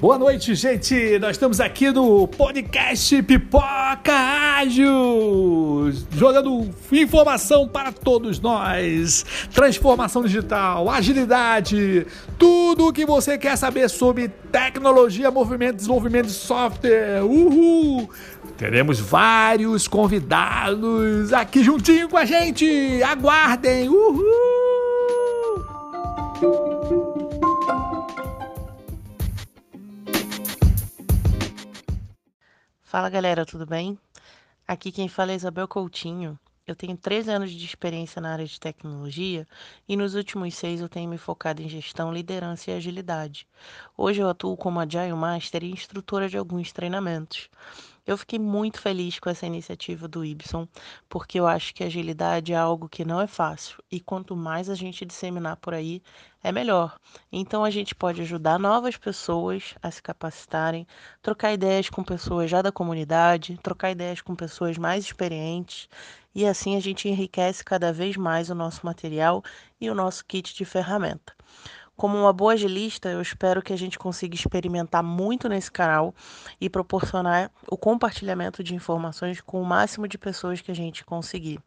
Boa noite, gente! Nós estamos aqui no podcast Pipoca Ágil, jogando informação para todos nós. Transformação digital, agilidade, tudo o que você quer saber sobre tecnologia, movimento, desenvolvimento de software. Uhul! Teremos vários convidados aqui juntinho com a gente. Aguardem! Uhul! Fala galera, tudo bem? Aqui quem fala é Isabel Coutinho. Eu tenho 13 anos de experiência na área de tecnologia e nos últimos seis eu tenho me focado em gestão, liderança e agilidade. Hoje eu atuo como Agile Master e instrutora de alguns treinamentos. Eu fiquei muito feliz com essa iniciativa do Ibson, porque eu acho que agilidade é algo que não é fácil e quanto mais a gente disseminar por aí, é melhor. Então a gente pode ajudar novas pessoas a se capacitarem, trocar ideias com pessoas já da comunidade, trocar ideias com pessoas mais experientes e assim a gente enriquece cada vez mais o nosso material e o nosso kit de ferramenta. Como uma boa agilista, eu espero que a gente consiga experimentar muito nesse canal e proporcionar o compartilhamento de informações com o máximo de pessoas que a gente conseguir.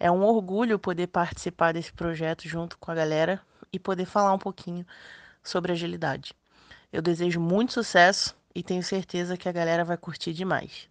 É um orgulho poder participar desse projeto junto com a galera e poder falar um pouquinho sobre agilidade. Eu desejo muito sucesso e tenho certeza que a galera vai curtir demais.